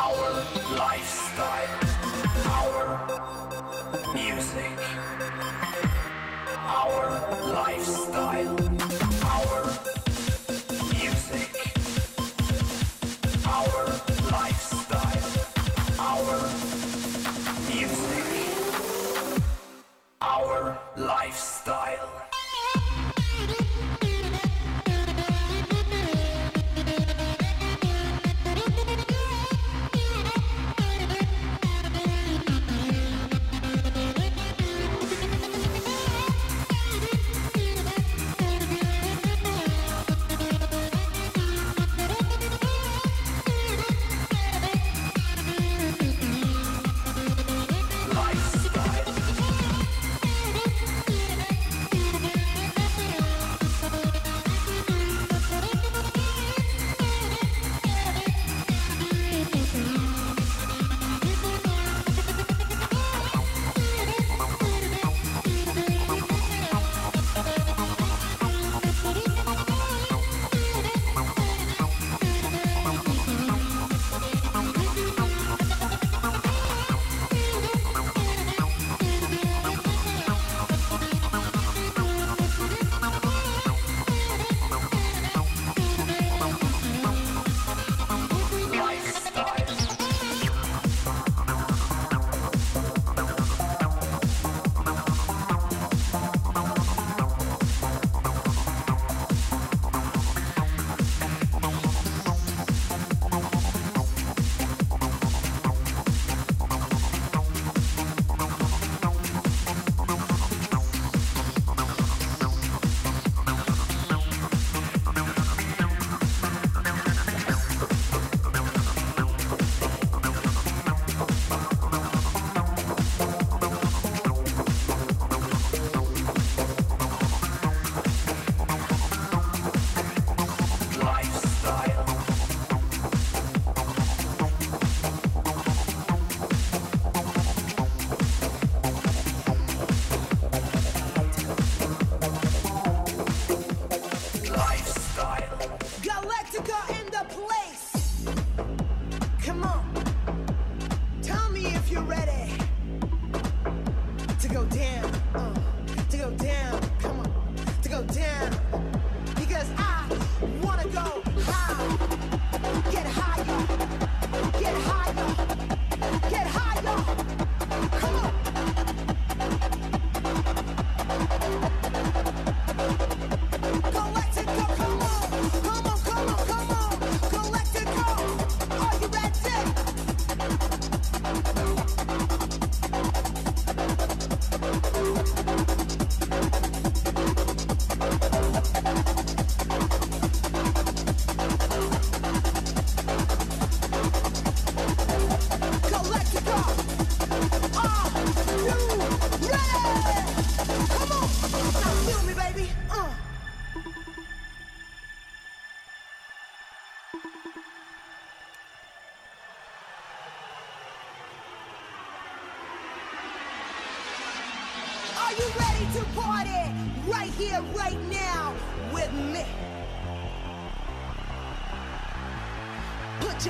Come lifestyle, come on, come on.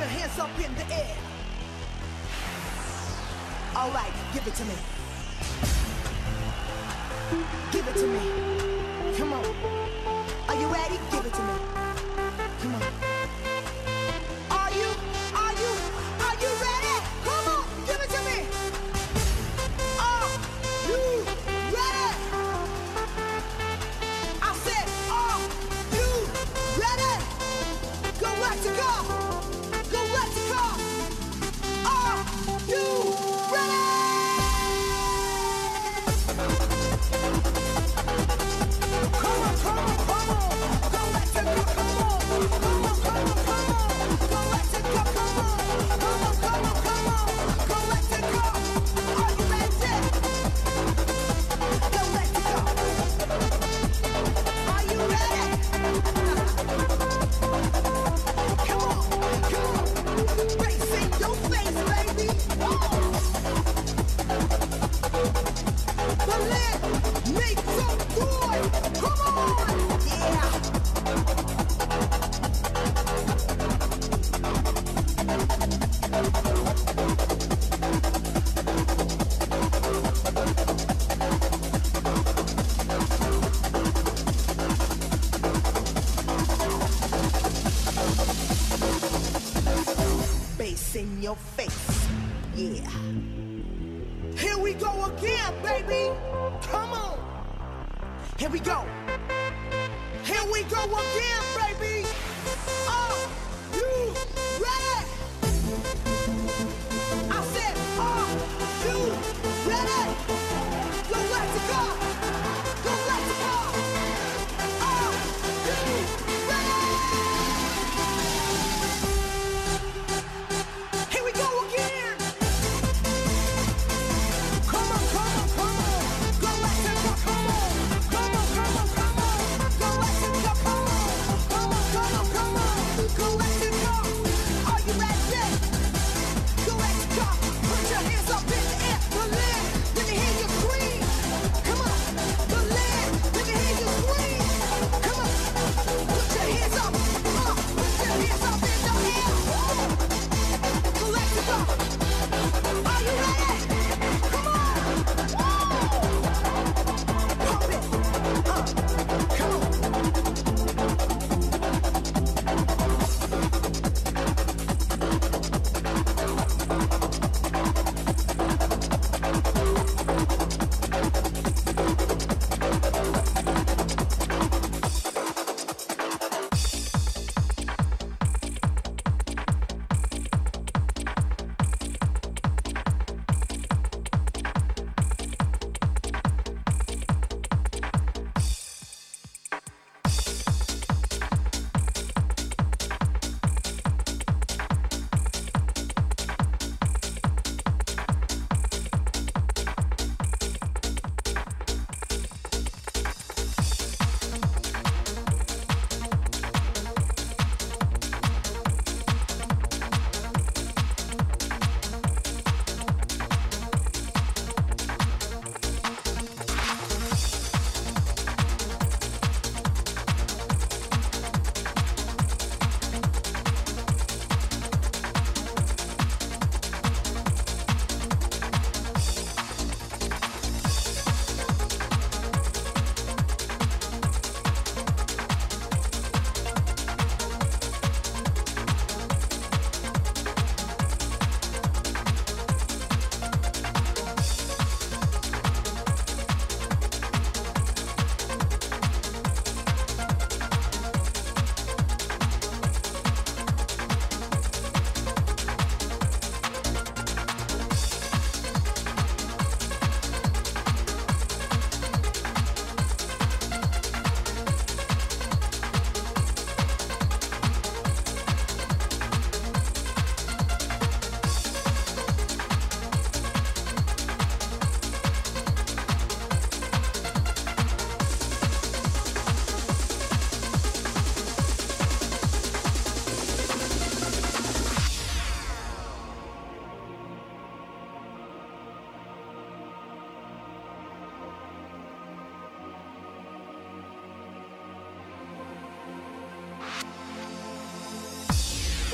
Go back to go, come on.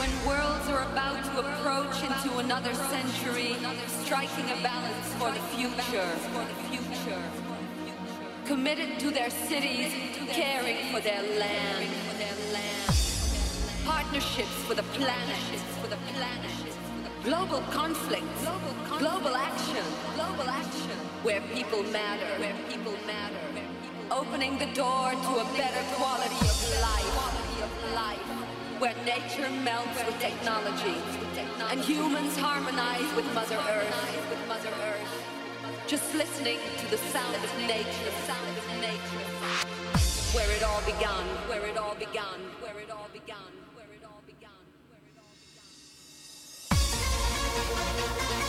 when worlds are about to approach into another century, striking a balance for the future. Committed to their cities, caring for their land. Partnerships for the planet. Global conflicts, global action, global action, where people matter, where people matter, opening the door to a better quality of life, quality of life where nature melts with technology and humans harmonize with Mother Earth. Just listening to the sound of nature, sound of nature. Where it all began, where it all began, where it all began, where it all began, where it all began.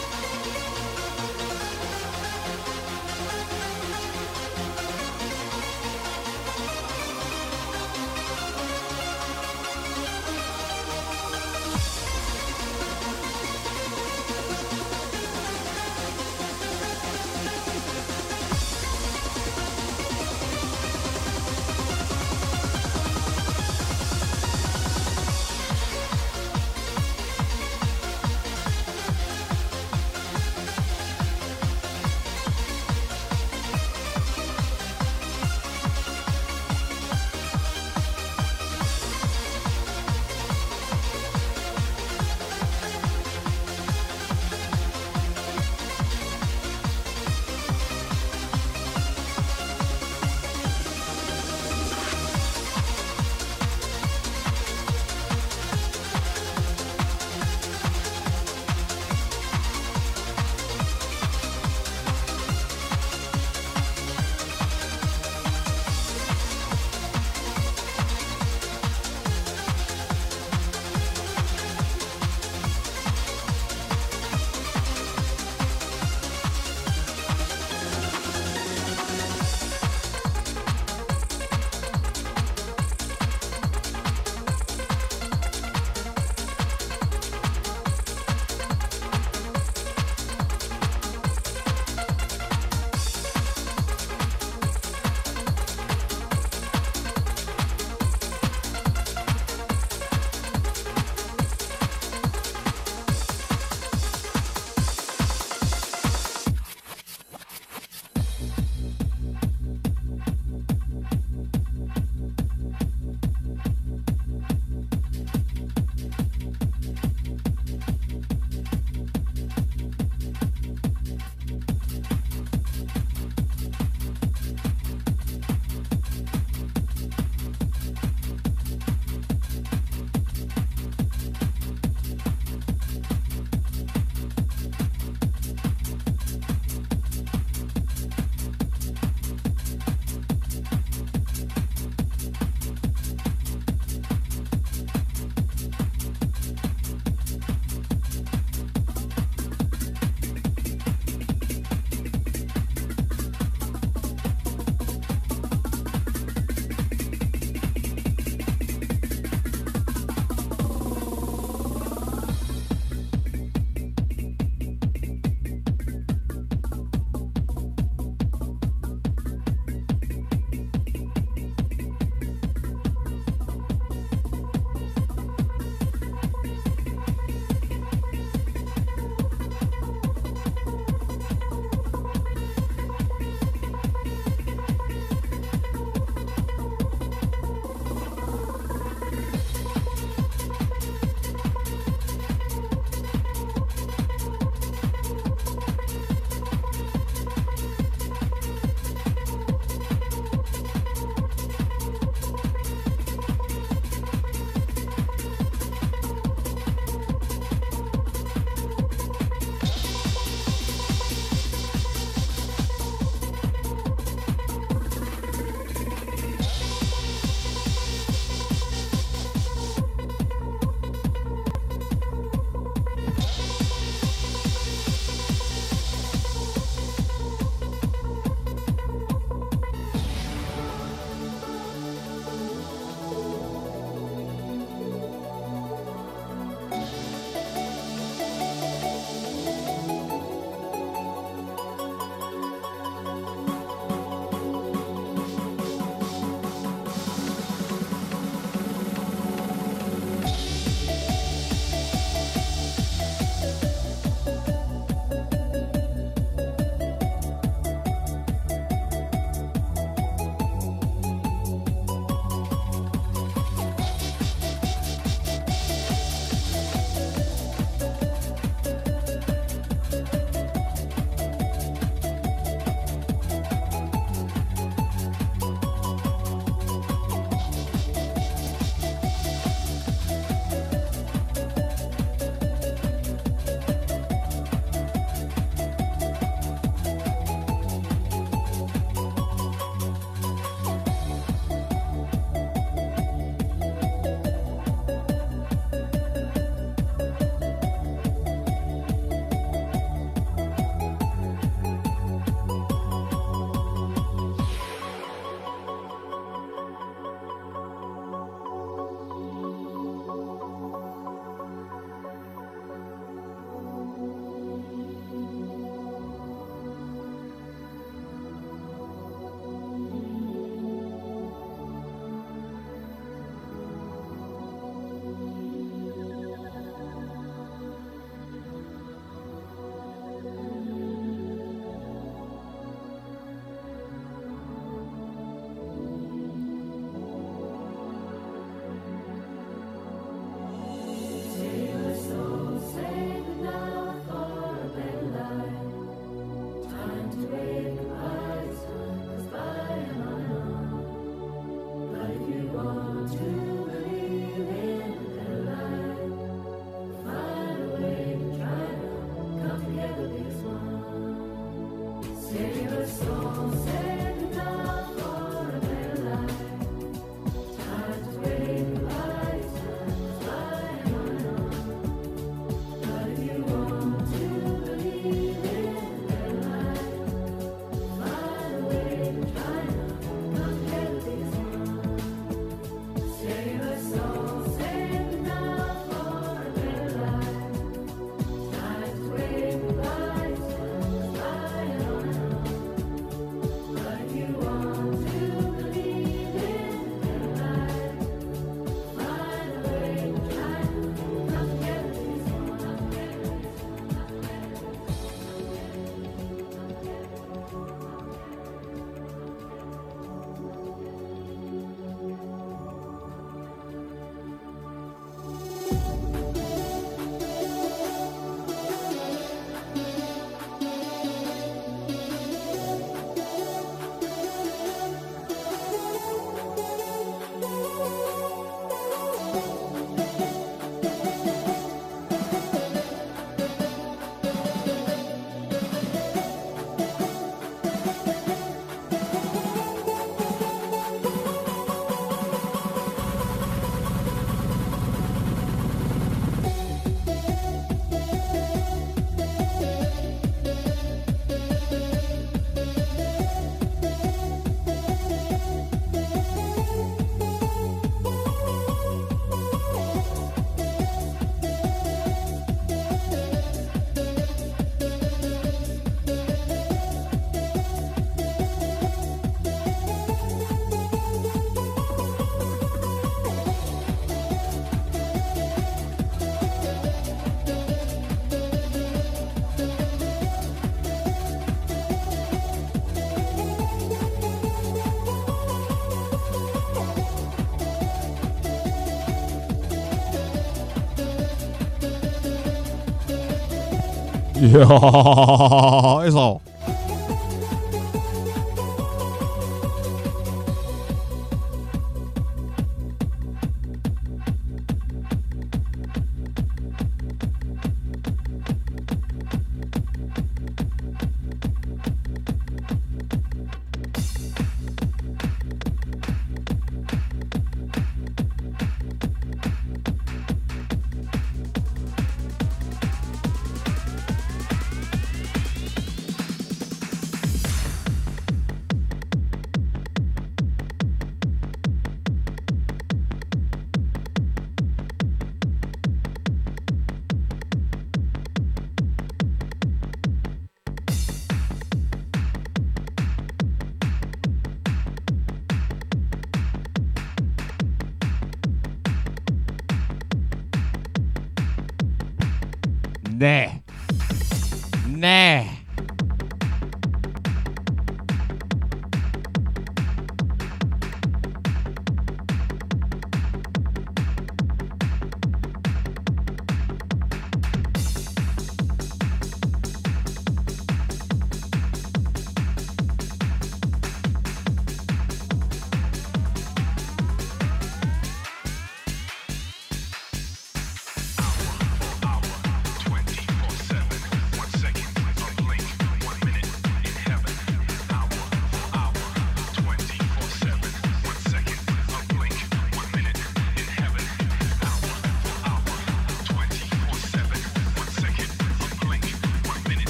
哟，哎嫂。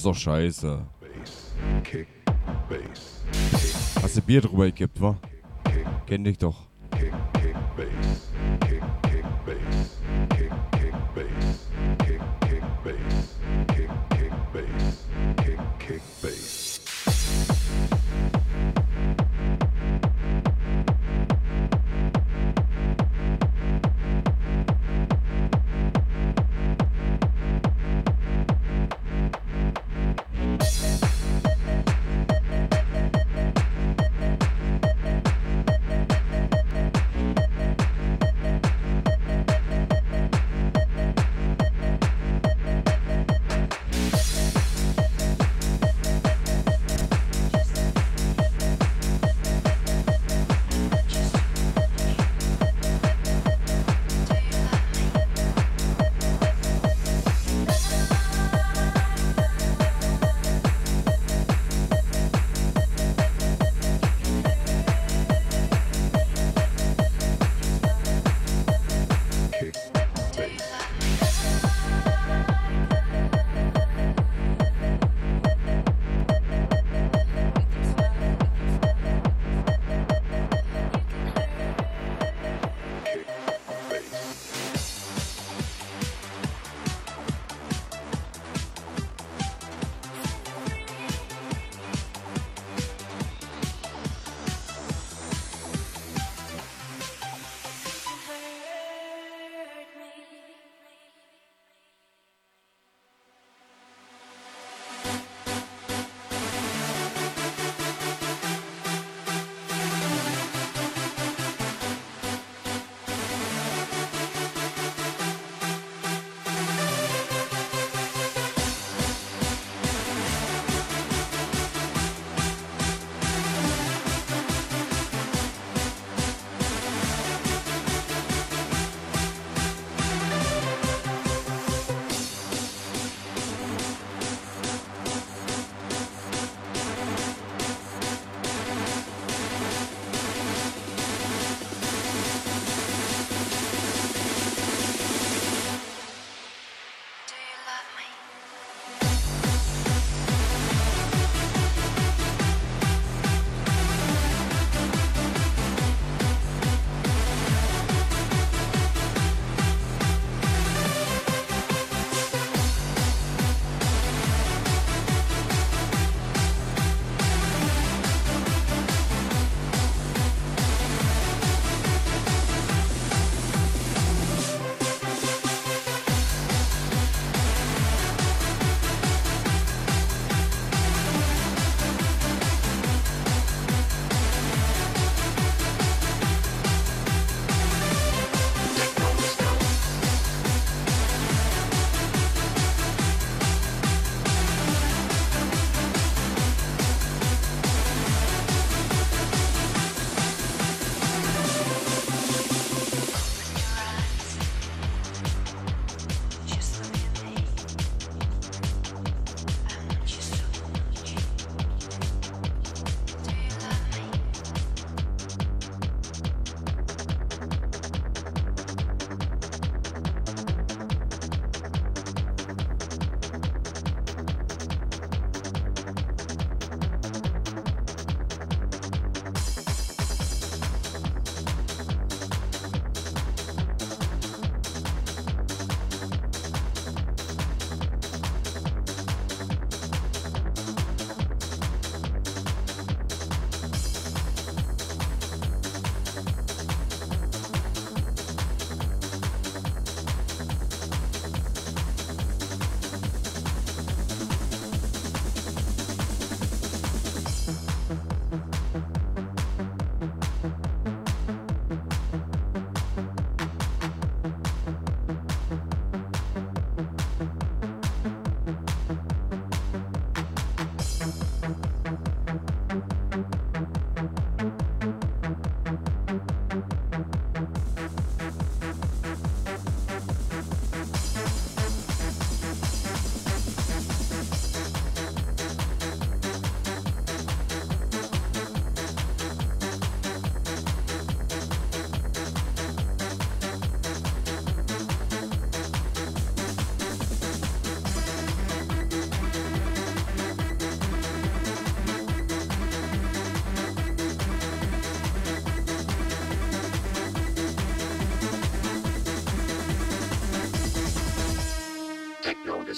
ist doch scheiße. Hast du Bier drüber gekippt, wa? Kenn dich doch.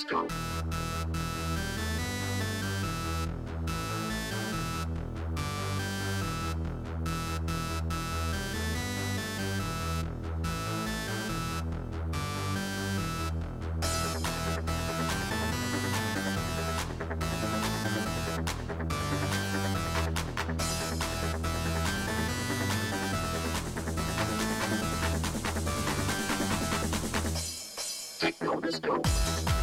Francisco. Let's go.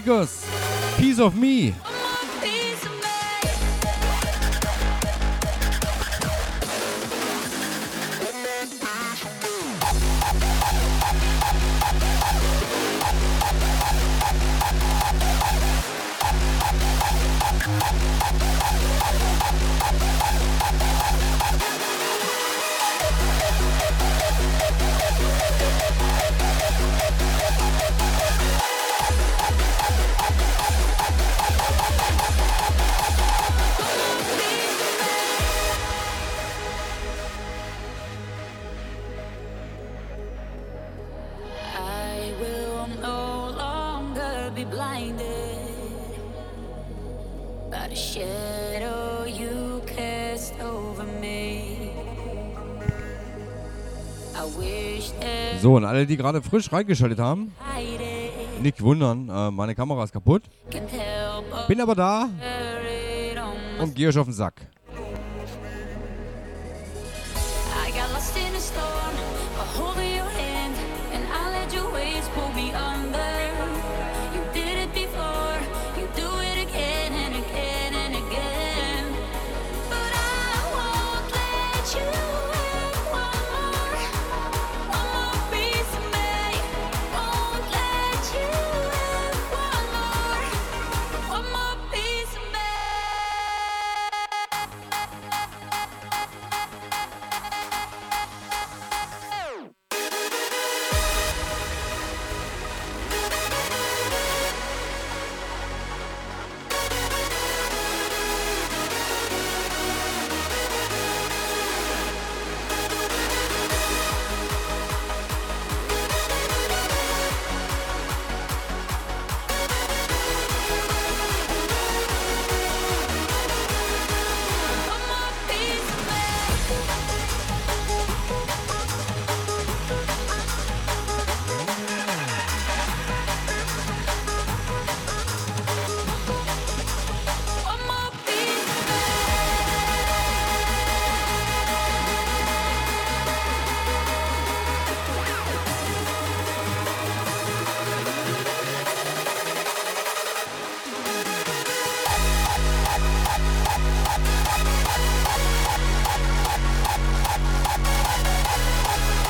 Rodriguez, Piece of Me. So, und alle, die gerade frisch reingeschaltet haben, nicht wundern, äh, meine Kamera ist kaputt. Bin aber da und gehe euch auf den Sack. そして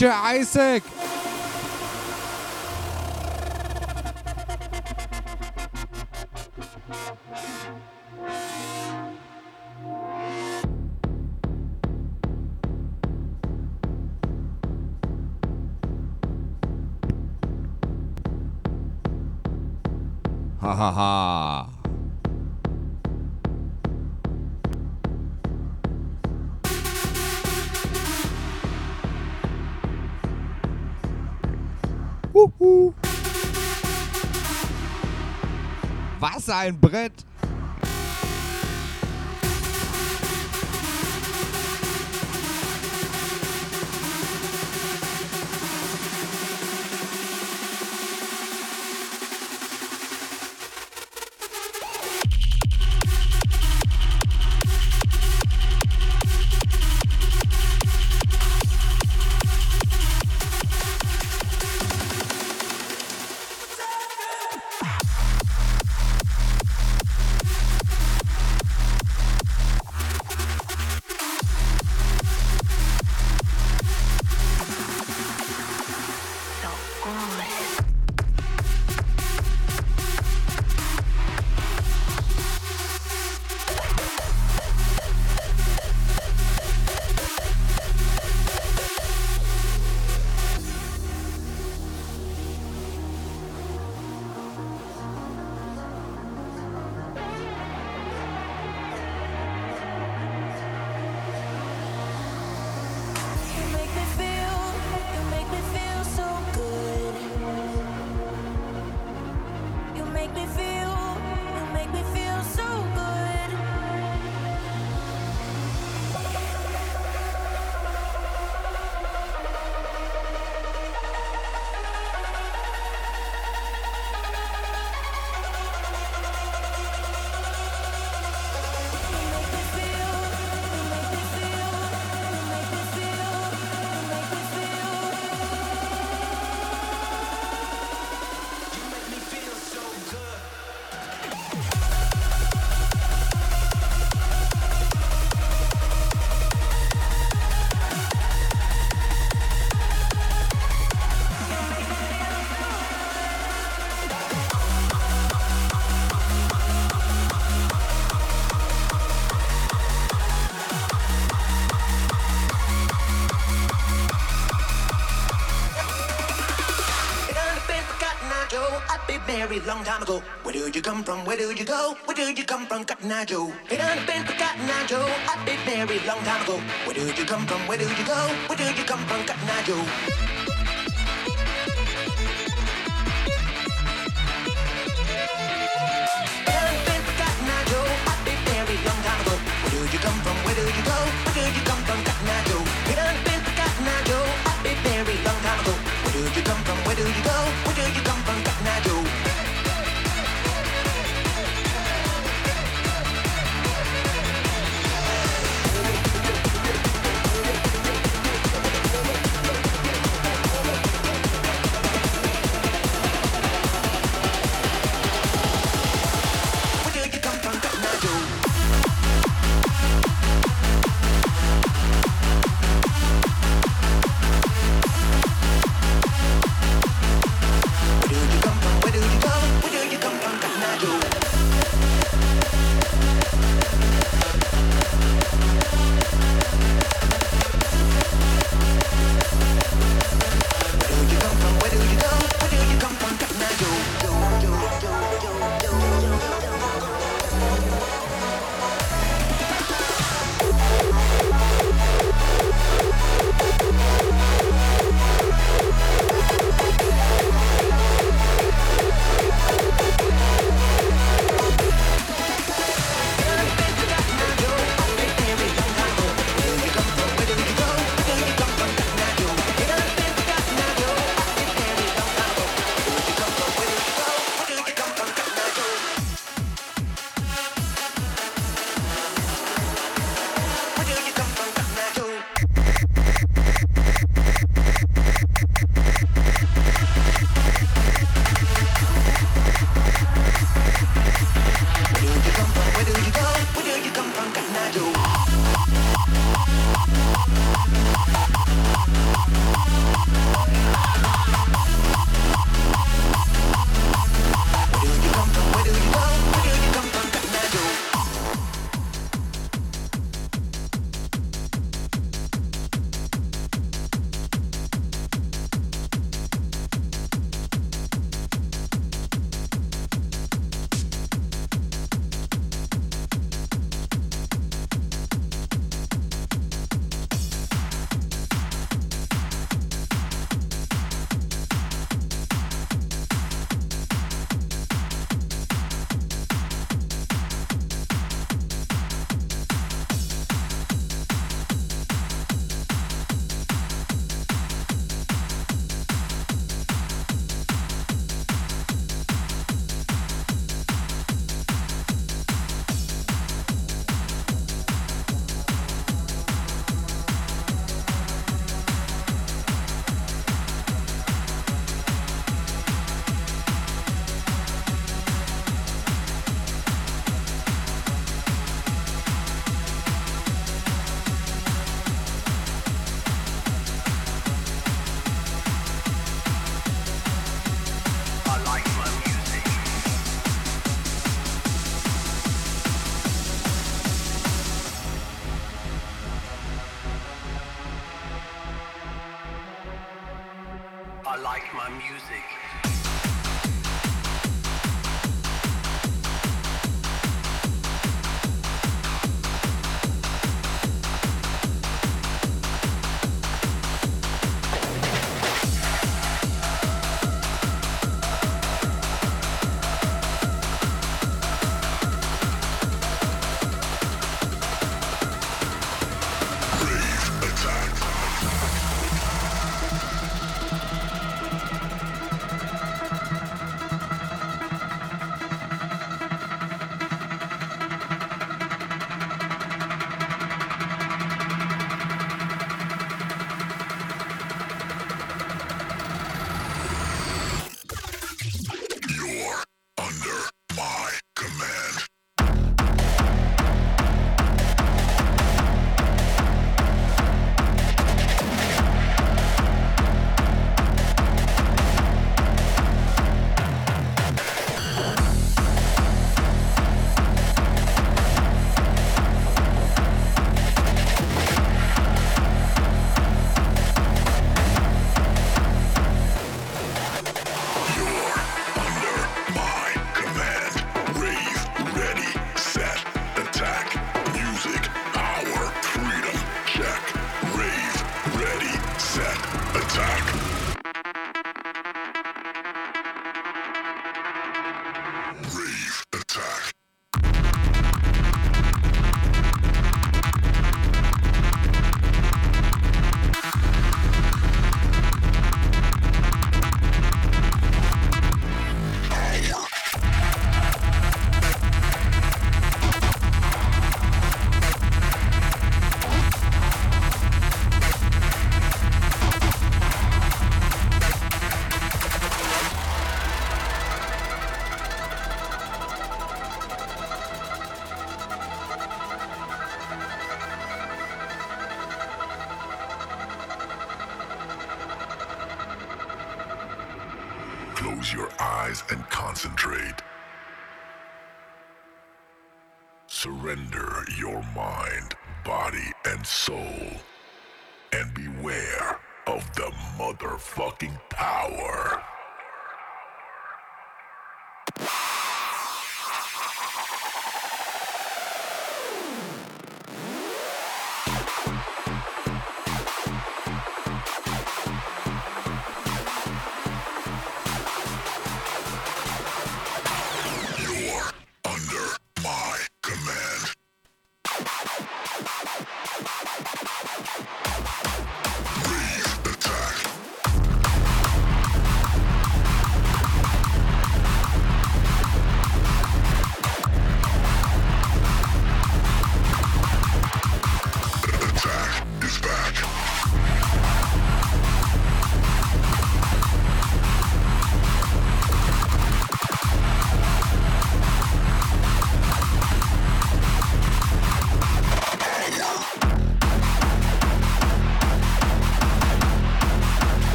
Teacher Isaac. Huhu. Was ein Brett! Long time ago. Where did you come from? Where did you go? Where did you come from, Cotton Eye Joe? It done been forgotten, I Joe. I've been married long time ago. Where did you come from? Where did you go? Where did you come from, Cotton Eye Joe?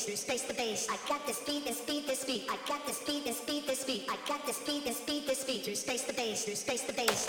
bass, you space the bass. I got this beat, this beat, this beat. I got this beat, this beat, this beat. I got this beat, this beat, this beat. You space the bass, you space the bass.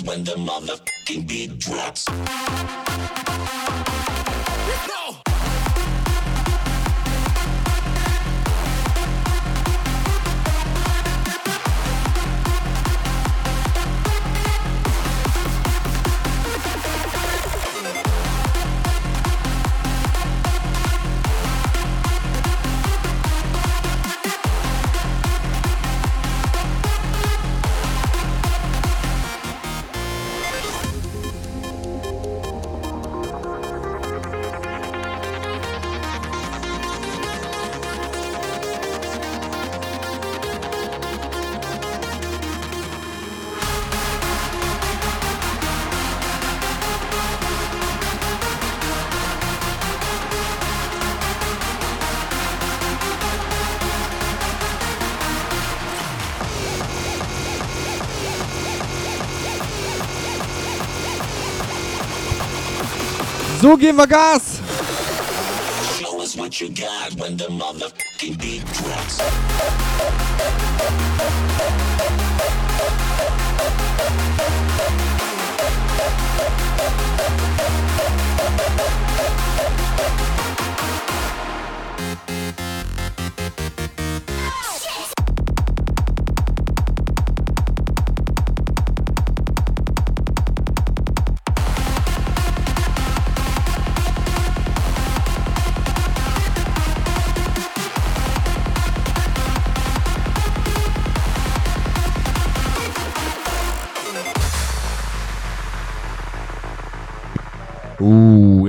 when the mother So geben wir Gas. show us what you got when the motherfucking beats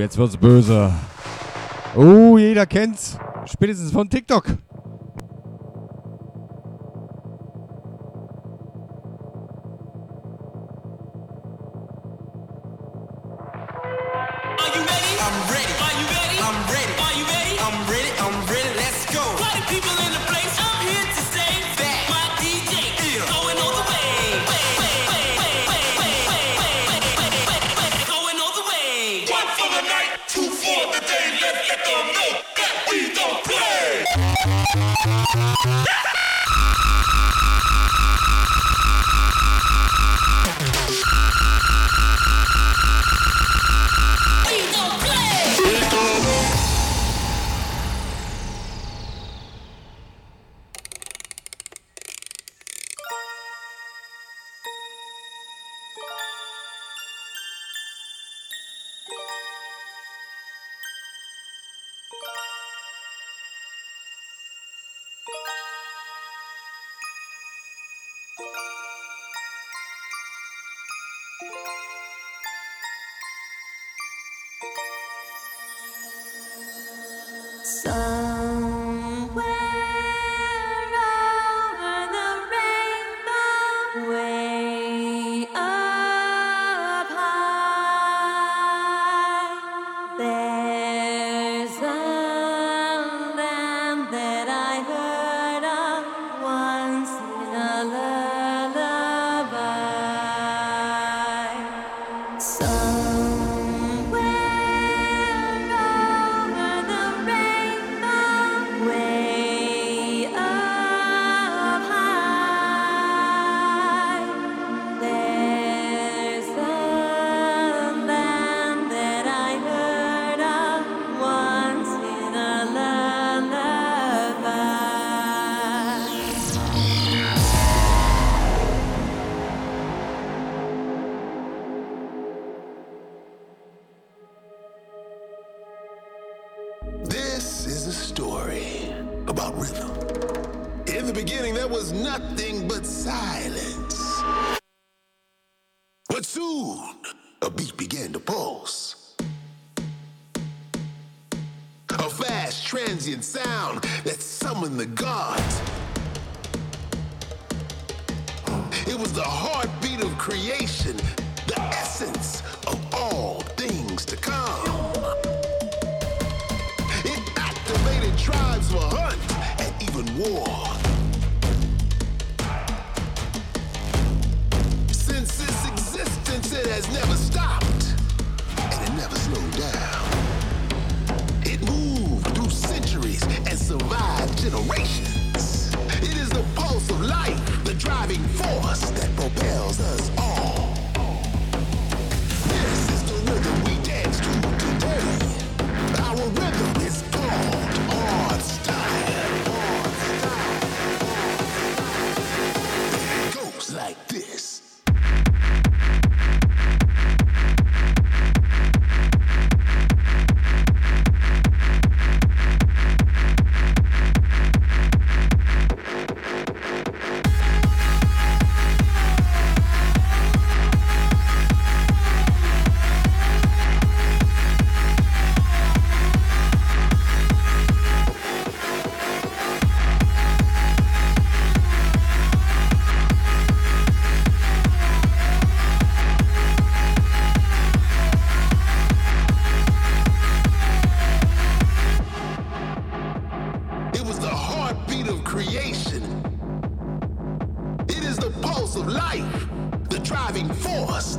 jetzt wird's böse. Oh, jeder kennt's. Spätestens von TikTok.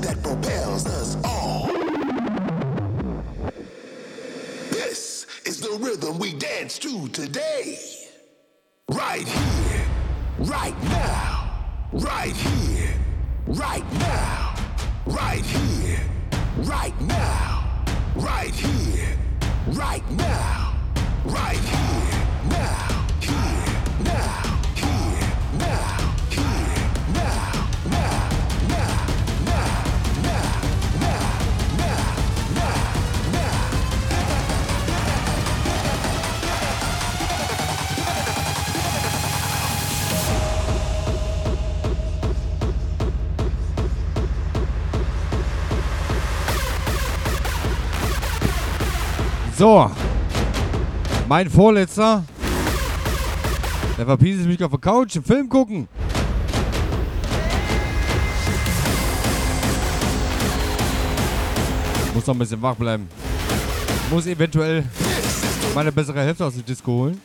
That propels us all. This is the rhythm we dance to today. Right here, right now, right here, right now, right here, right now, right here, right now, right here, now, So. Mein Vorletzter. Der verpieselt mich auf der Couch im Film gucken. Muss noch ein bisschen wach bleiben. Muss eventuell meine bessere Hälfte aus der Disco holen.